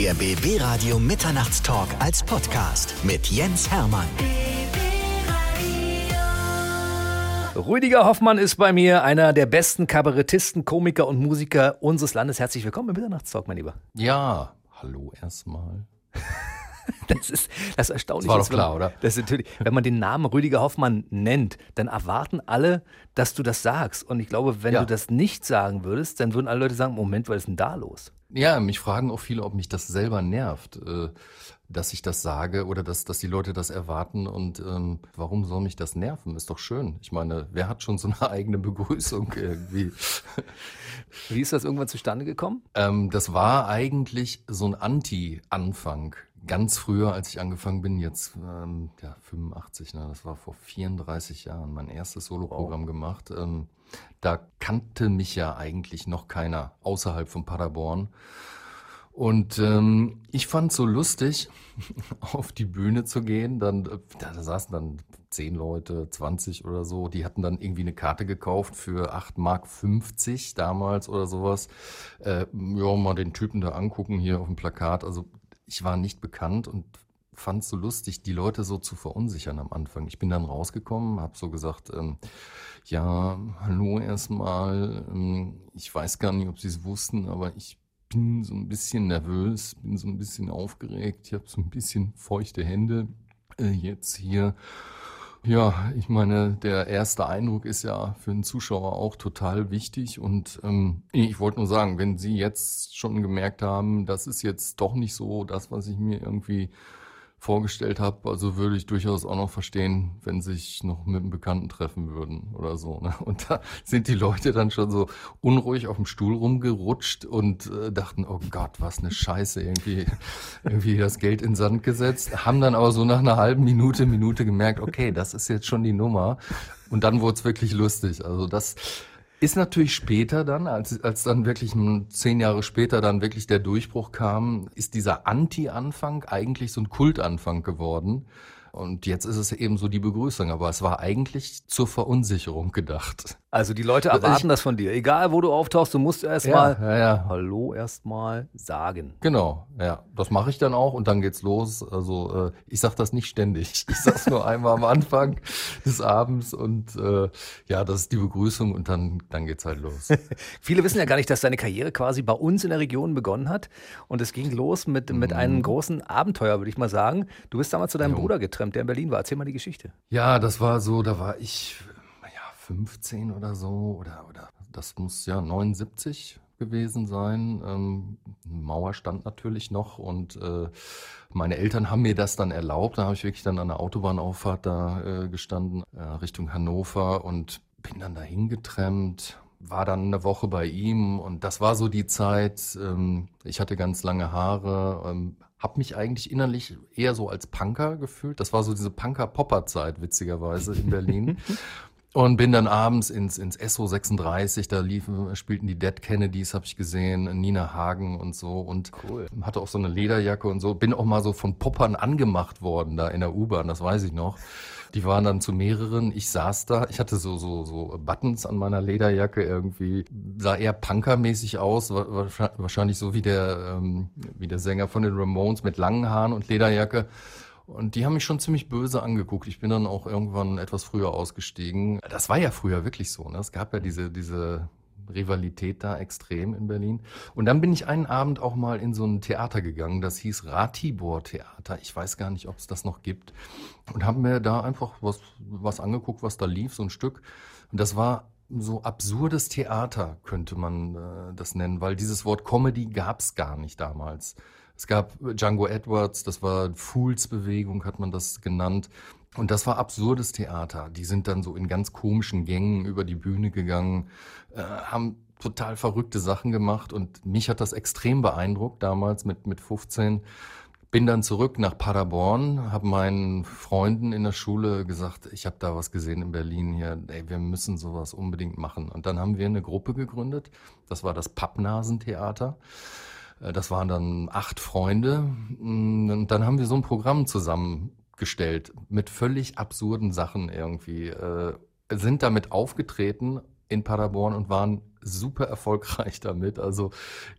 Der BB Radio Mitternachtstalk als Podcast mit Jens Hermann. Rüdiger Hoffmann ist bei mir, einer der besten Kabarettisten, Komiker und Musiker unseres Landes. Herzlich willkommen im Mitternachtstalk, mein Lieber. Ja, hallo erstmal. Das ist das ist erstaunlich. Das war ist, doch klar, wenn, oder? Das ist natürlich, wenn man den Namen Rüdiger Hoffmann nennt, dann erwarten alle, dass du das sagst. Und ich glaube, wenn Ja. du das nicht sagen würdest, dann würden alle Leute sagen: Moment, was ist denn da los? Ja, mich fragen auch viele, ob mich das selber nervt, äh, dass ich das sage oder dass, dass die Leute das erwarten. Und ähm, warum soll mich das nerven? Ist doch schön. Ich meine, wer hat schon so eine eigene Begrüßung irgendwie? Wie ist das irgendwann zustande gekommen? Ähm, das war eigentlich so ein Anti-Anfang. Ganz früher, als ich angefangen bin, jetzt ähm, ja, 85, ne, das war vor 34 Jahren, mein erstes Soloprogramm gemacht. Ähm, da kannte mich ja eigentlich noch keiner außerhalb von Paderborn. Und ähm, ich fand so lustig, auf die Bühne zu gehen. Dann, äh, da, da saßen dann zehn Leute, 20 oder so. Die hatten dann irgendwie eine Karte gekauft für 8 Mark 50 damals oder sowas. Äh, ja, mal den Typen da angucken hier auf dem Plakat. Also ich war nicht bekannt und fand es so lustig, die Leute so zu verunsichern am Anfang. Ich bin dann rausgekommen, habe so gesagt, ähm, ja, hallo erstmal. Ähm, ich weiß gar nicht, ob Sie es wussten, aber ich bin so ein bisschen nervös, bin so ein bisschen aufgeregt. Ich habe so ein bisschen feuchte Hände äh, jetzt hier. Ich meine, der erste Eindruck ist ja für einen Zuschauer auch total wichtig. Und ähm, ich wollte nur sagen, wenn Sie jetzt schon gemerkt haben, das ist jetzt doch nicht so das, was ich mir irgendwie vorgestellt habe, also würde ich durchaus auch noch verstehen, wenn sich noch mit einem Bekannten treffen würden oder so. Ne? Und da sind die Leute dann schon so unruhig auf dem Stuhl rumgerutscht und äh, dachten, oh Gott, was eine Scheiße, irgendwie, irgendwie das Geld in Sand gesetzt, haben dann aber so nach einer halben Minute, Minute gemerkt, okay, das ist jetzt schon die Nummer. Und dann wurde es wirklich lustig. Also das ist natürlich später dann, als, als dann wirklich zehn Jahre später dann wirklich der Durchbruch kam, ist dieser Anti-Anfang eigentlich so ein Kultanfang geworden. Und jetzt ist es eben so die Begrüßung, aber es war eigentlich zur Verunsicherung gedacht. Also die Leute erwarten ich- das von dir. Egal, wo du auftauchst, du musst erstmal ja, ja. Hallo erstmal sagen. Genau, ja, das mache ich dann auch und dann geht's los. Also äh, ich sag das nicht ständig. Ich sag's nur einmal am Anfang des Abends und äh, ja, das ist die Begrüßung und dann dann geht's halt los. Viele wissen ja gar nicht, dass deine Karriere quasi bei uns in der Region begonnen hat. Und es ging los mit, mit einem großen Abenteuer, würde ich mal sagen. Du bist damals zu deinem Mhm. Jo. Bruder getrennt, der in Berlin war. Erzähl mal die Geschichte. Ja, das war so, da war ich ja 15 oder so oder oder das muss ja 79 gewesen sein. Ähm, Mauer stand natürlich noch und äh, meine Eltern haben mir das dann erlaubt. Da habe ich wirklich dann an der Autobahnauffahrt da äh, gestanden äh, Richtung Hannover und bin dann dahin getrennt. War dann eine Woche bei ihm und das war so die Zeit. Ähm, ich hatte ganz lange Haare, ähm, habe mich eigentlich innerlich eher so als Punker gefühlt. Das war so diese Punker-Popper-Zeit, witzigerweise in Berlin. Und bin dann abends ins, ins SO 36, da liefen, spielten die Dead Kennedys, habe ich gesehen, Nina Hagen und so. Und Cool. hatte auch so eine Lederjacke und so. Bin auch mal so von Poppern angemacht worden da in der U-Bahn, das weiß ich noch. Die waren dann zu mehreren. Ich saß da, ich hatte so, so, so Buttons an meiner Lederjacke irgendwie, sah eher punkermäßig aus, wa- wa- wahrscheinlich so wie der, ähm, wie der Sänger von den Ramones mit langen Haaren und Lederjacke. Und die haben mich schon ziemlich böse angeguckt. Ich bin dann auch irgendwann etwas früher ausgestiegen. Das war ja früher wirklich so. Ne? Es gab ja diese, diese Rivalität da extrem in Berlin. Und dann bin ich einen Abend auch mal in so ein Theater gegangen, das hieß Ratibor Theater. Ich weiß gar nicht, ob es das noch gibt. Und haben mir da einfach was, was angeguckt, was da lief, so ein Stück. Und das war so absurdes Theater, könnte man äh, das nennen, weil dieses Wort Comedy gab es gar nicht damals. Es gab Django Edwards, das war Fools-Bewegung, hat man das genannt. Und das war absurdes Theater. Die sind dann so in ganz komischen Gängen über die Bühne gegangen, äh, haben total verrückte Sachen gemacht und mich hat das extrem beeindruckt damals mit, mit 15. Bin dann zurück nach Paderborn, habe meinen Freunden in der Schule gesagt, ich habe da was gesehen in Berlin hier, ey, wir müssen sowas unbedingt machen. Und dann haben wir eine Gruppe gegründet, das war das Pappnasentheater. Äh, Das waren dann acht Freunde. Mm, Und dann haben wir so ein Programm zusammengestellt mit völlig absurden Sachen irgendwie. Äh, Sind damit aufgetreten in Paderborn und waren super erfolgreich damit. Also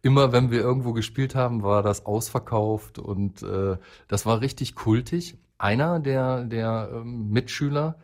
immer, wenn wir irgendwo gespielt haben, war das ausverkauft und äh, das war richtig kultig. Einer der, der ähm, Mitschüler,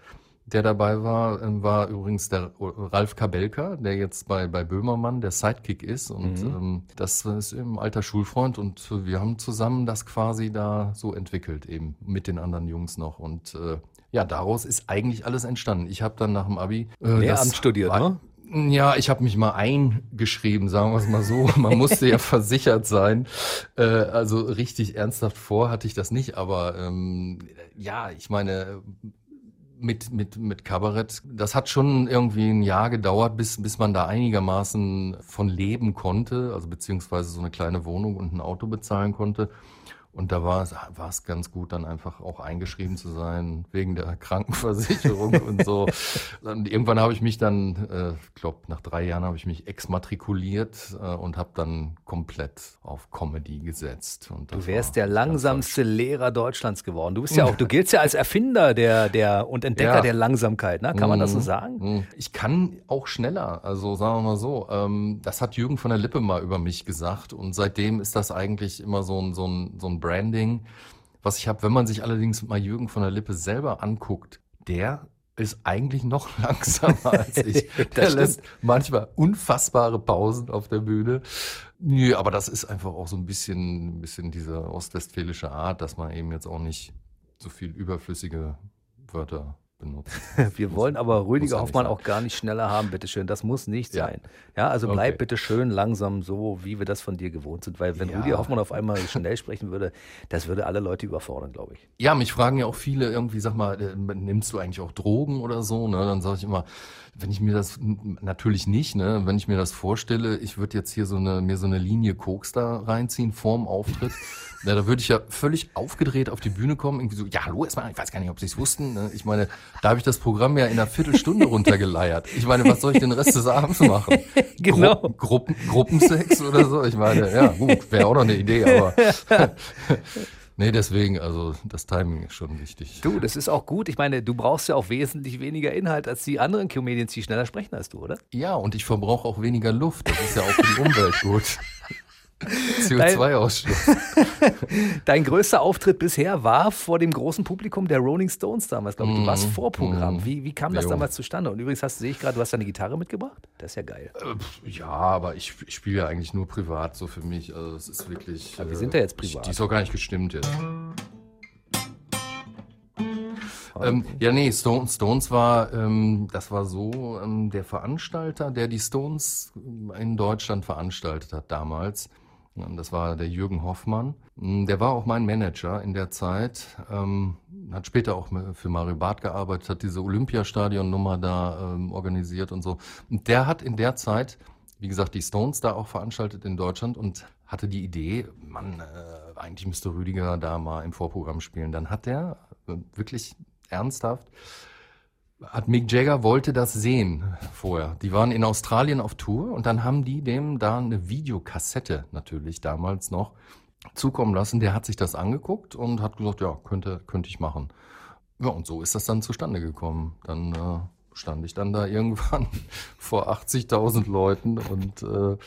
der dabei war, ähm, war übrigens der Ralf Kabelka, der jetzt bei, bei Böhmermann der Sidekick ist. Und mhm. ähm, das ist eben alter Schulfreund und wir haben zusammen das quasi da so entwickelt, eben mit den anderen Jungs noch. Und äh, ja, daraus ist eigentlich alles entstanden. Ich habe dann nach dem Abi äh, Lehramt studiert, war, ne? Ja, ich habe mich mal eingeschrieben, sagen wir es mal so. Man musste ja versichert sein. Äh, also richtig ernsthaft vor hatte ich das nicht, aber ähm, ja, ich meine, mit, mit, mit Kabarett, das hat schon irgendwie ein Jahr gedauert, bis, bis man da einigermaßen von leben konnte, also beziehungsweise so eine kleine Wohnung und ein Auto bezahlen konnte. Und da war es, war es ganz gut, dann einfach auch eingeschrieben zu sein, wegen der Krankenversicherung und so. Und irgendwann habe ich mich dann, äh, glaube nach drei Jahren habe ich mich exmatrikuliert äh, und habe dann komplett auf Comedy gesetzt. Und du wärst der langsamste Lehrer Deutschlands geworden. Du bist ja auch, du giltst ja als Erfinder der, der und Entdecker ja. der Langsamkeit, ne? Kann man das so mhm. sagen? Mhm. Ich kann auch schneller, also sagen wir mal so. Ähm, das hat Jürgen von der Lippe mal über mich gesagt und seitdem ist das eigentlich immer so ein, so ein, so ein Branding, was ich habe. Wenn man sich allerdings mal Jürgen von der Lippe selber anguckt, der ist eigentlich noch langsamer als ich. der lässt manchmal unfassbare Pausen auf der Bühne. Nö, aber das ist einfach auch so ein bisschen, ein bisschen diese ostwestfälische Art, dass man eben jetzt auch nicht so viel überflüssige Wörter benutzt. Wir wollen aber Rüdiger Hoffmann auch gar nicht schneller haben, bitteschön. Das muss nicht ja. sein. Ja, also bleib okay. bitte schön langsam so, wie wir das von dir gewohnt sind. Weil wenn ja. Rüdiger Hoffmann auf einmal schnell sprechen würde, das würde alle Leute überfordern, glaube ich. Ja, mich fragen ja auch viele irgendwie, sag mal, äh, nimmst du eigentlich auch Drogen oder so? Ne? Dann sage ich immer, wenn ich mir das natürlich nicht, ne, wenn ich mir das vorstelle, ich würde jetzt hier so eine mir so eine Linie Koks da reinziehen vorm Auftritt, na, da würde ich ja völlig aufgedreht auf die Bühne kommen, irgendwie so, ja, hallo erstmal, ich weiß gar nicht, ob sie es wussten. Ne? Ich meine, da habe ich das Programm ja in einer Viertelstunde runtergeleiert. Ich meine, was soll ich den Rest des Abends machen? genau. Gru Gruppen, Gruppensex oder so? Ich meine, ja, gut, wäre auch noch eine Idee, aber Nee, deswegen, also das Timing ist schon wichtig. Du, das ist auch gut. Ich meine, du brauchst ja auch wesentlich weniger Inhalt als die anderen Comedians, die schneller sprechen als du, oder? Ja, und ich verbrauche auch weniger Luft. Das ist ja auch für die Umwelt gut. CO2-Ausstoß. Dein größter Auftritt bisher war vor dem großen Publikum der Rolling Stones damals, glaube ich. Du warst mhm. Vorprogramm. Mm. Wie, wie kam das damals zustande? Und übrigens hast, sehe ich gerade, du hast deine Gitarre mitgebracht? Das ist ja geil. Äh, ja, aber ich, ich spiele ja eigentlich nur privat so für mich. Also es ist wirklich. Aber wir sind ja jetzt privat. Die ist auch gar nicht gestimmt jetzt. Ähm, ja, nee, Stone, Stones war, ähm, das war so, ähm, der Veranstalter, der die Stones in Deutschland veranstaltet hat damals, das war der Jürgen Hoffmann. Mm, der war auch mein Manager in der Zeit, ähm, hat später auch für Mario Barth gearbeitet, hat diese Olympiastadion-Nummer da ähm, organisiert und so. Und der hat in der Zeit, wie gesagt, die Stones da auch veranstaltet in Deutschland und hatte die Idee, man, äh, eigentlich müsste Rüdiger da mal im Vorprogramm spielen. Dann hat er äh, wirklich ernsthaft hat Mick Jagger wollte das sehen vorher. Die waren in Australien auf Tour und dann haben die dem da eine Videokassette natürlich damals noch zukommen lassen. Der hat sich das angeguckt und hat gesagt, ja, könnte, könnte ich machen. Ja, und so ist das dann zustande gekommen. Dann äh, stand ich dann da irgendwann vor 80.000 Leuten und äh,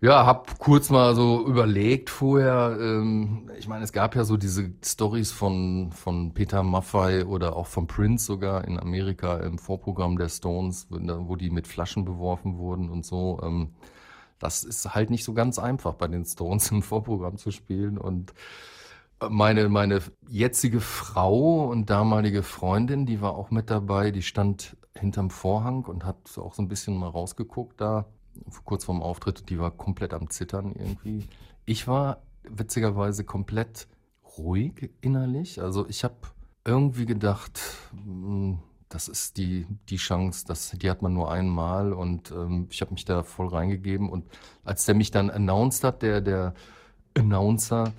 ja, hab kurz mal so überlegt vorher. Ähm, ich meine, es gab ja so diese Stories von von Peter Maffay oder auch von Prince sogar in Amerika im Vorprogramm der Stones, wo die mit Flaschen beworfen wurden und so. Ähm, das ist halt nicht so ganz einfach bei den Stones im Vorprogramm zu spielen und meine, meine jetzige Frau und damalige Freundin, die war auch mit dabei, die stand hinterm Vorhang und hat auch so ein bisschen mal rausgeguckt da kurz vorm Auftritt, die war komplett am Zittern irgendwie. Ich war witzigerweise komplett ruhig innerlich. Also ich habe irgendwie gedacht, hm, das ist die, die Chance, das, die hat man nur einmal und ähm, ich habe mich da voll reingegeben und als der mich dann announced hat, der, der Announcer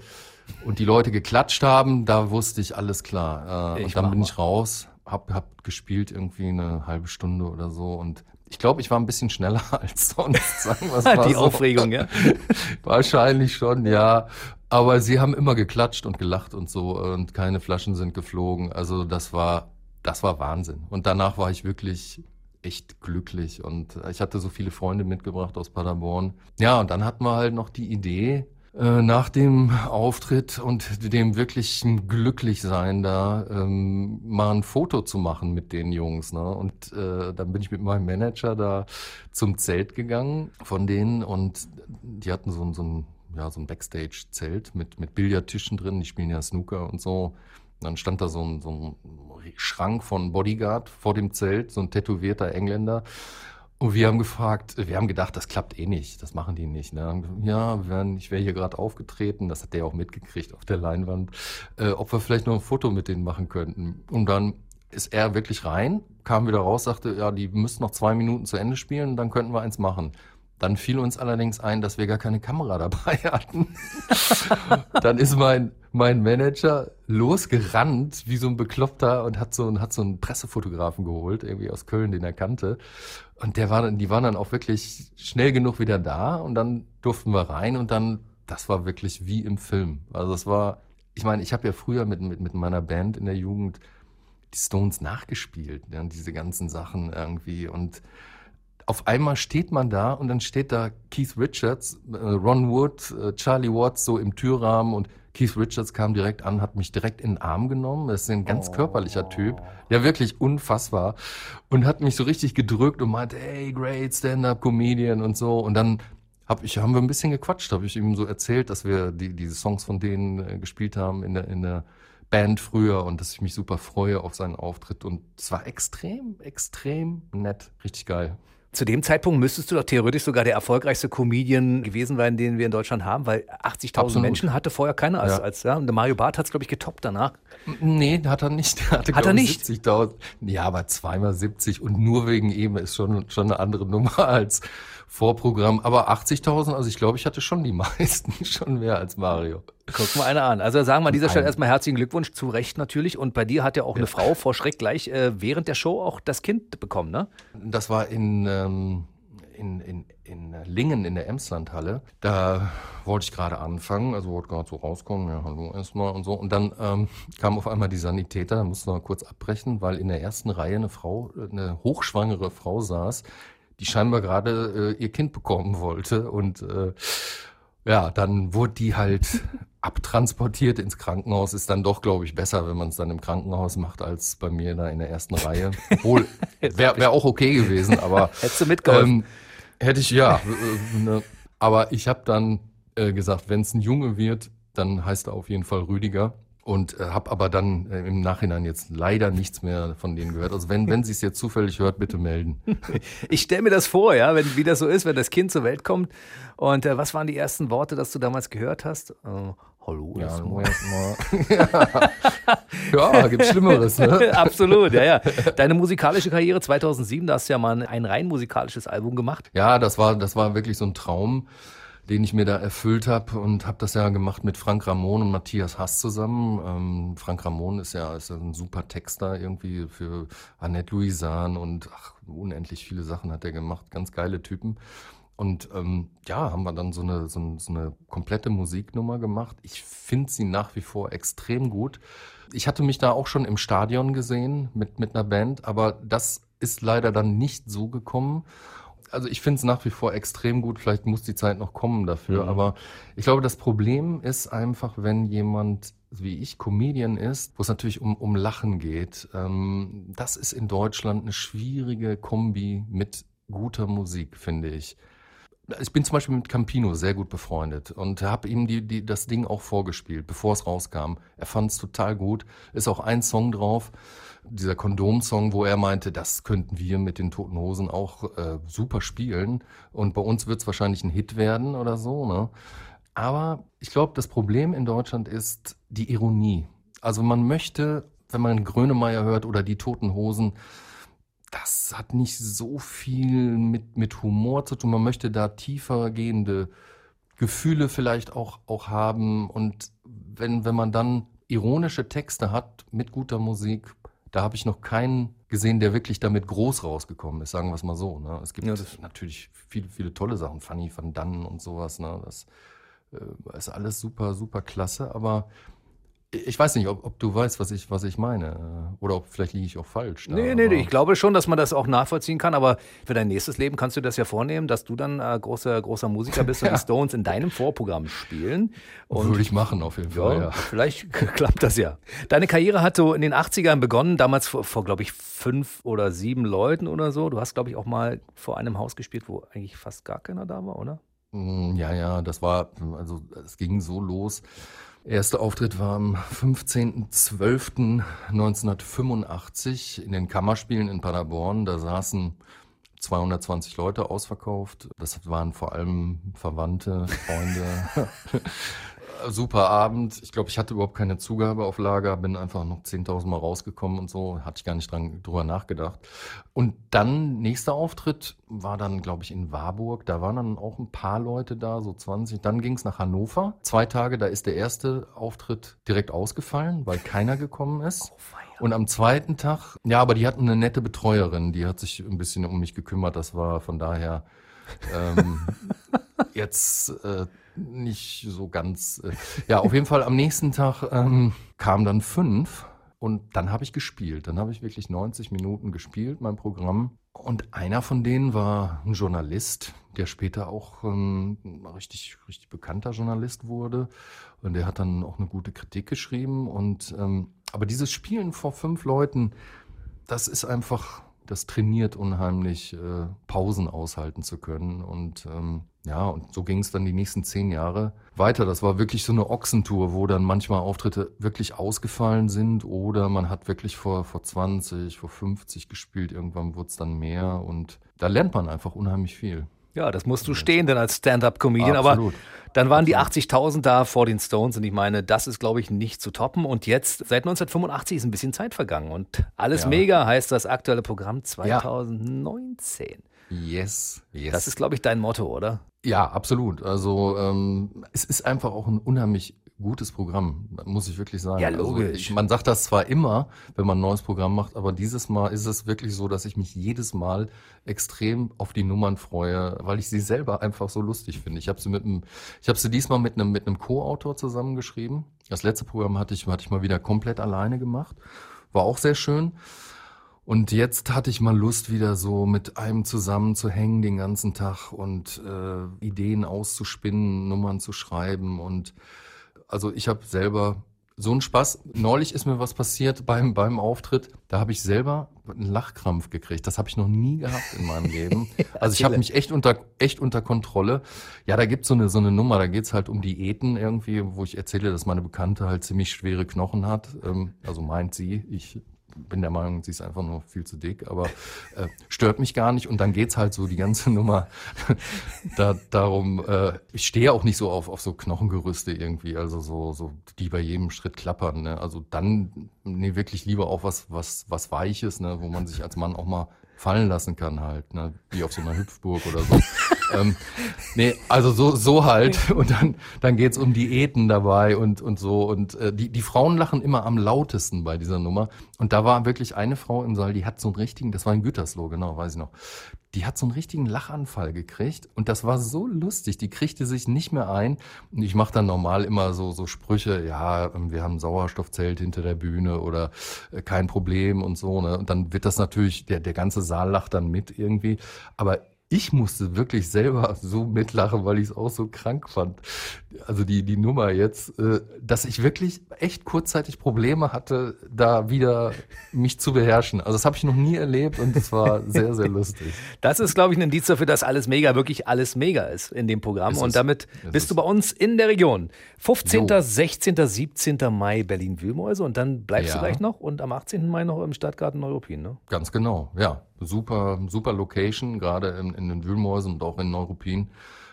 und die Leute geklatscht haben, da wusste ich alles klar. Äh, und dann bin ich raus, hab, hab gespielt irgendwie eine halbe Stunde oder so und ich glaube, ich war ein bisschen schneller als sonst, sagen wir mal Die so. Aufregung, ja? Wahrscheinlich schon, ja. Aber sie haben immer geklatscht und gelacht und so und keine Flaschen sind geflogen. Also das war, das war Wahnsinn. Und danach war ich wirklich echt glücklich und ich hatte so viele Freunde mitgebracht aus Paderborn. Ja, und dann hatten wir halt noch die Idee, äh, nach dem Auftritt und dem wirklichen Glücklichsein da ähm, mal ein Foto zu machen mit den Jungs. Ne? Und äh, dann bin ich mit meinem Manager da zum Zelt gegangen von denen und die hatten so, so ein, ja, so ein Backstage-Zelt mit, mit Billardtischen drin, die spielen ja Snooker und so. Dann stand da so ein, so ein Schrank von Bodyguard vor dem Zelt, so ein tätowierter Engländer. Und wir haben gefragt, wir haben gedacht, das klappt eh nicht, das machen die nicht. Ne? Ja, ich wäre hier gerade aufgetreten, das hat der auch mitgekriegt auf der Leinwand, äh, ob wir vielleicht noch ein Foto mit denen machen könnten. Und dann ist er wirklich rein, kam wieder raus, sagte, ja, die müssen noch zwei Minuten zu Ende spielen, dann könnten wir eins machen. Dann fiel uns allerdings ein, dass wir gar keine Kamera dabei hatten. dann ist mein, mein Manager losgerannt wie so ein Bekloppter und hat so, hat so einen Pressefotografen geholt, irgendwie aus Köln, den er kannte. Und der war, die waren dann auch wirklich schnell genug wieder da und dann durften wir rein und dann, das war wirklich wie im Film. Also es war, ich meine, ich habe ja früher mit, mit, mit meiner Band in der Jugend die Stones nachgespielt, ja, diese ganzen Sachen irgendwie und auf einmal steht man da und dann steht da Keith Richards, äh, Ron Wood, äh, Charlie Watts so im Türrahmen und Keith Richards kam direkt an, hat mich direkt in den Arm genommen. Das ist ein ganz oh. körperlicher Typ, ja wirklich unfassbar und hat mich so richtig gedrückt und meinte, hey, great Stand-up-Comedian und so. Und dann hab ich, haben wir ein bisschen gequatscht, habe ich ihm so erzählt, dass wir die, diese Songs von denen äh, gespielt haben in der, in der Band früher und dass ich mich super freue auf seinen Auftritt. Und es war extrem, extrem nett, richtig geil. Zu dem Zeitpunkt müsstest du doch theoretisch sogar der erfolgreichste Comedian gewesen sein, den wir in Deutschland haben, weil 80.000 Menschen hatte vorher keiner als, ja. als ja. Und der Mario Barth hat es, glaube ich, getoppt danach. Nee, hat er nicht. Hatte, hat er nicht? 70.000. Ja, aber zweimal 70 und nur wegen ihm ist schon, schon eine andere Nummer als Vorprogramm. Aber 80.000, also ich glaube, ich hatte schon die meisten, schon mehr als Mario. Guck mal einer an. Also sagen wir an dieser Stelle erstmal herzlichen Glückwunsch, zu Recht natürlich. Und bei dir hat ja auch ja. eine Frau vor Schreck gleich äh, während der Show auch das Kind bekommen, ne? Das war in, ähm, in, in, in Lingen in der Emslandhalle. Da wollte ich gerade anfangen, also wollte gerade so rauskommen, ja, hallo erstmal und so. Und dann ähm, kam auf einmal die Sanitäter, da mussten wir kurz abbrechen, weil in der ersten Reihe eine Frau, eine hochschwangere Frau saß, die scheinbar gerade äh, ihr Kind bekommen wollte. Und äh, ja, dann wurde die halt abtransportiert ins Krankenhaus. Ist dann doch, glaube ich, besser, wenn man es dann im Krankenhaus macht, als bei mir da in der ersten Reihe. Obwohl, wäre wär auch okay gewesen, aber. Hättest du mitgeholfen? Ähm, hätte ich, ja. Äh, ne, aber ich habe dann äh, gesagt, wenn es ein Junge wird, dann heißt er auf jeden Fall Rüdiger und äh, habe aber dann äh, im Nachhinein jetzt leider nichts mehr von denen gehört. Also wenn, wenn sie es jetzt zufällig hört, bitte melden. Ich stelle mir das vor, ja, wenn wie das so ist, wenn das Kind zur Welt kommt. Und äh, was waren die ersten Worte, dass du damals gehört hast? Äh, hallo, ja, erstmal. ja. ja, gibt Schlimmeres, ne? Absolut, ja, ja. Deine musikalische Karriere 2007, da hast du ja mal ein rein musikalisches Album gemacht. Ja, das war, das war wirklich so ein Traum den ich mir da erfüllt habe und habe das ja gemacht mit Frank Ramon und Matthias Hass zusammen. Ähm, Frank Ramon ist ja ist ein super Texter irgendwie für Annette Louisanne und ach, unendlich viele Sachen hat er gemacht, ganz geile Typen. Und ähm, ja, haben wir dann so eine, so, so eine komplette Musiknummer gemacht. Ich finde sie nach wie vor extrem gut. Ich hatte mich da auch schon im Stadion gesehen mit, mit einer Band, aber das ist leider dann nicht so gekommen also ich finde es nach wie vor extrem gut. Vielleicht muss die Zeit noch kommen dafür. Mhm. Aber ich glaube, das Problem ist einfach, wenn jemand wie ich Comedian ist, wo es natürlich um, um Lachen geht. Ähm, das ist in Deutschland eine schwierige Kombi mit guter Musik, finde ich. Ich bin zum Beispiel mit Campino sehr gut befreundet und habe ihm die, die, das Ding auch vorgespielt, bevor es rauskam. Er fand es total gut. Ist auch ein Song drauf dieser Kondom-Song, wo er meinte, das könnten wir mit den Toten Hosen auch äh, super spielen. Und bei uns wird es wahrscheinlich ein Hit werden oder so. Ne? Aber ich glaube, das Problem in Deutschland ist die Ironie. Also man möchte, wenn man Grönemeyer hört oder die Toten Hosen, das hat nicht so viel mit, mit Humor zu tun. Man möchte da tiefer gehende Gefühle vielleicht auch, auch haben. Und wenn, wenn man dann ironische Texte hat mit guter Musik, da habe ich noch keinen gesehen, der wirklich damit groß rausgekommen ist, sagen wir es mal so. Ne? Es gibt ja, natürlich viele, viele tolle Sachen, Fanny van Dannen und sowas. Ne? Das äh, ist alles super, super klasse, aber Ich weiß nicht, ob, ob, du weißt, was ich, was ich meine. Oder ob vielleicht liege ich auch falsch. Da, nee, nee, nee, ich glaube schon, dass man das auch nachvollziehen kann. Aber für dein nächstes Leben kannst du das ja vornehmen, dass du dann äh, großer, großer Musiker bist und die Stones in deinem Vorprogramm spielen. Und Würde ich machen, auf jeden Fall. Ja, ja. Vielleicht klappt das ja. Deine Karriere hat so in den 80ern begonnen, damals vor, vor glaube ich, fünf oder sieben Leuten oder so. Du hast, glaube ich, auch mal vor einem Haus gespielt, wo eigentlich fast gar keiner da war, oder? Mm, ja, ja, das war, also es ging so los. Erster Auftritt war am 15.12.1985 in den Kammerspielen in Paderborn. Da saßen 220 Leute ausverkauft. Das waren vor allem Verwandte, Freunde. super Abend. Ich glaube, ich hatte überhaupt keine Zugabe auf Lager, bin einfach noch 10.000 Mal rausgekommen und so, hatte ich gar nicht dran, drüber nachgedacht. Und dann, nächster Auftritt war dann, glaube ich, in Warburg. Da waren dann auch ein paar Leute da, so 20. Dann ging es nach Hannover. Zwei Tage, da ist der erste Auftritt direkt ausgefallen, weil keiner gekommen ist. Oh, und am zweiten Tag, ja, aber die hatten eine nette Betreuerin, die hat sich ein bisschen um mich gekümmert. Das war von daher ähm, jetzt äh, nicht so ganz. Äh, ja, auf jeden Fall am nächsten Tag ähm, kamen dann fünf und dann habe ich gespielt. Dann habe ich wirklich 90 Minuten gespielt, mein Programm. Und einer von denen war ein Journalist, der später auch ähm, richtig, richtig bekannter Journalist wurde. Und der hat dann auch eine gute Kritik geschrieben. Und ähm, aber dieses Spielen vor fünf Leuten, das ist einfach das trainiert unheimlich, äh, Pausen aushalten zu können. Und ähm, ja, und so ging es dann die nächsten zehn Jahre weiter. Das war wirklich so eine Ochsentour, wo dann manchmal Auftritte wirklich ausgefallen sind oder man hat wirklich vor, vor 20, vor 50 gespielt. Irgendwann wurde es dann mehr und da lernt man einfach unheimlich viel. Ja, das musst du stehen denn als Stand-up-Comedian. Aber dann waren die 80.000 da vor den Stones und ich meine, das ist, glaube ich, nicht zu toppen. Und jetzt, seit 1985 ist ein bisschen Zeit vergangen und alles ja. mega heißt das aktuelle Programm 2019. Ja. Yes, yes. Das ist, glaube ich, dein Motto, oder? Ja, absolut. Also ähm, es ist einfach auch ein unheimlich gutes Programm, muss ich wirklich sagen. Ja, also, logisch. Also ich, man sagt das zwar immer, wenn man ein neues Programm macht, aber dieses Mal ist es wirklich so, dass ich mich jedes Mal extrem auf die Nummern freue, weil ich sie selber einfach so lustig finde. Ich habe sie mit einem, ich habe sie diesmal mit einem mit einem Co-Autor zusammengeschrieben. Das letzte Programm hatte ich hatte ich mal wieder komplett alleine gemacht, war auch sehr schön. Und jetzt hatte ich mal Lust, wieder so mit einem zusammen zu hängen den ganzen Tag und äh, Ideen auszuspinnen, Nummern zu schreiben und also ich habe selber so einen Spaß. Neulich ist mir was passiert beim, beim Auftritt. Da habe ich selber einen Lachkrampf gekriegt. Das habe ich noch nie gehabt in meinem Leben. Also ich habe mich echt unter, echt unter Kontrolle. Ja, da gibt's so eine, so eine Nummer, da geht's halt um Diäten irgendwie, wo ich erzähle, dass meine Bekannte halt ziemlich schwere Knochen hat. Ähm, also meint sie, ich bin der Meinung, sie ist einfach nur viel zu dick, aber äh, stört mich gar nicht. Und dann geht's halt so die ganze Nummer da, darum, äh, ich stehe auch nicht so auf, auf so Knochengerüste irgendwie, also so, so die bei jedem Schritt klappern. Ne? Also dann, nee, wirklich lieber auch was, was, was Weiches, ne? wo man sich als Mann auch mal fallen lassen kann halt, ne? wie auf so einer Hüpfburg oder so. Ähm, nee, also so, so halt. Und dann, dann geht's um Diäten dabei und, und so. Und äh, die, die Frauen lachen immer am lautesten bei dieser Nummer. Und da war wirklich eine Frau im Saal, die hat so einen richtigen, das war ein Gütersloh, genau, weiß ich noch die hat so einen richtigen Lachanfall gekriegt und das war so lustig. Die kriegte sich nicht mehr ein. Und ich mache dann normal immer so so Sprüche, ja, wir haben ein Sauerstoffzelt hinter der Bühne oder äh, kein Problem und so. Ne? Und dann wird das natürlich, der, der ganze Saal lacht dann mit irgendwie. Aber ich musste wirklich selber so mitlachen, weil ich es auch so krank fand. Also die, die Nummer jetzt, äh, dass ich wirklich echt kurzzeitig Probleme hatte, da wieder mich zu beherrschen. Also das habe ich noch nie erlebt und es war sehr, sehr lustig. Das ist, glaube ich, ein Indiz dafür, dass alles mega, wirklich alles mega ist in dem Programm. Ist und damit bist du bei uns in der Region. 15., jo. 16., 17. Mai Berlin-Wühlmäuse und dann bleibst ja. du gleich noch und am 18. Mai noch im Stadtgarten Neuruppin, ne? Ganz genau, ja super, super Location, gerade in, in den Wühlmäusen und auch in Neuruppin.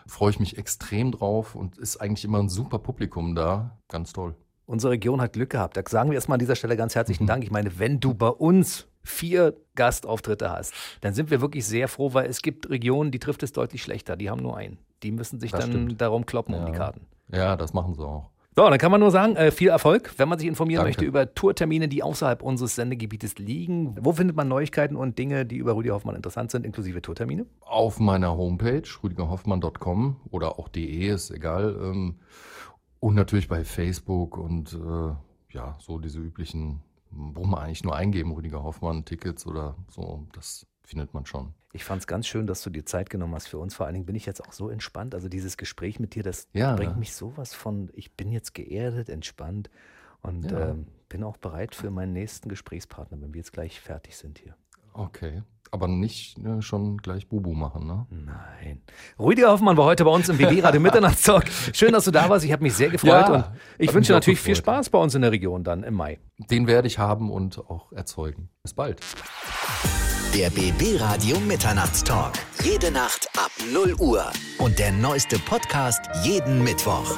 Freue ich mich extrem drauf und ist eigentlich immer ein super Publikum da. Ganz toll. Unsere Region hat Glück gehabt. Da sagen wir erstmal an dieser Stelle ganz herzlichen mhm. Dank. Ich meine, wenn du bei uns vier Gastauftritte hast, dann sind wir wirklich sehr froh, weil es gibt Regionen, die trifft es deutlich schlechter. Die haben nur einen. Die müssen sich das dann stimmt. darum kloppen ja. um die Karten. Ja, das machen sie auch. So, dann kann man nur sagen, äh, viel Erfolg, wenn man sich informieren Danke. möchte über Tourtermine, die außerhalb unseres Sendegebietes liegen. Wo findet man Neuigkeiten und Dinge, die über Rüdiger Hoffmann interessant sind, inklusive Tourtermine? Auf meiner Homepage, rüdigerhoffmann.com oder auch de, ist egal. Ähm, und natürlich bei Facebook und äh, ja, so diese üblichen, braucht man eigentlich nur eingeben, Rüdiger Hoffmann, Tickets oder so, das findet man schon. Ich fand es ganz schön, dass du dir Zeit genommen hast für uns. Vor allen Dingen bin ich jetzt auch so entspannt. Also dieses Gespräch mit dir, das ja, bringt ja. mich sowas von, ich bin jetzt geerdet, entspannt und ja. ähm, bin auch bereit für meinen nächsten Gesprächspartner, wenn wir jetzt gleich fertig sind hier. Okay. Aber nicht ne, schon gleich Bubu machen, ne? Nein. Rüdiger Hoffmann war heute bei uns im BB Radio Mitternachtstalk. Schön, dass du da warst. Ich habe mich sehr gefreut. Ja, und ich wünsche natürlich viel Spaß bei uns in der Region dann im Mai. Den werde ich haben und auch erzeugen. Bis bald. Der BB Radio Mitternachtstalk. Jede Nacht ab 0 Uhr. Und der neueste Podcast jeden Mittwoch.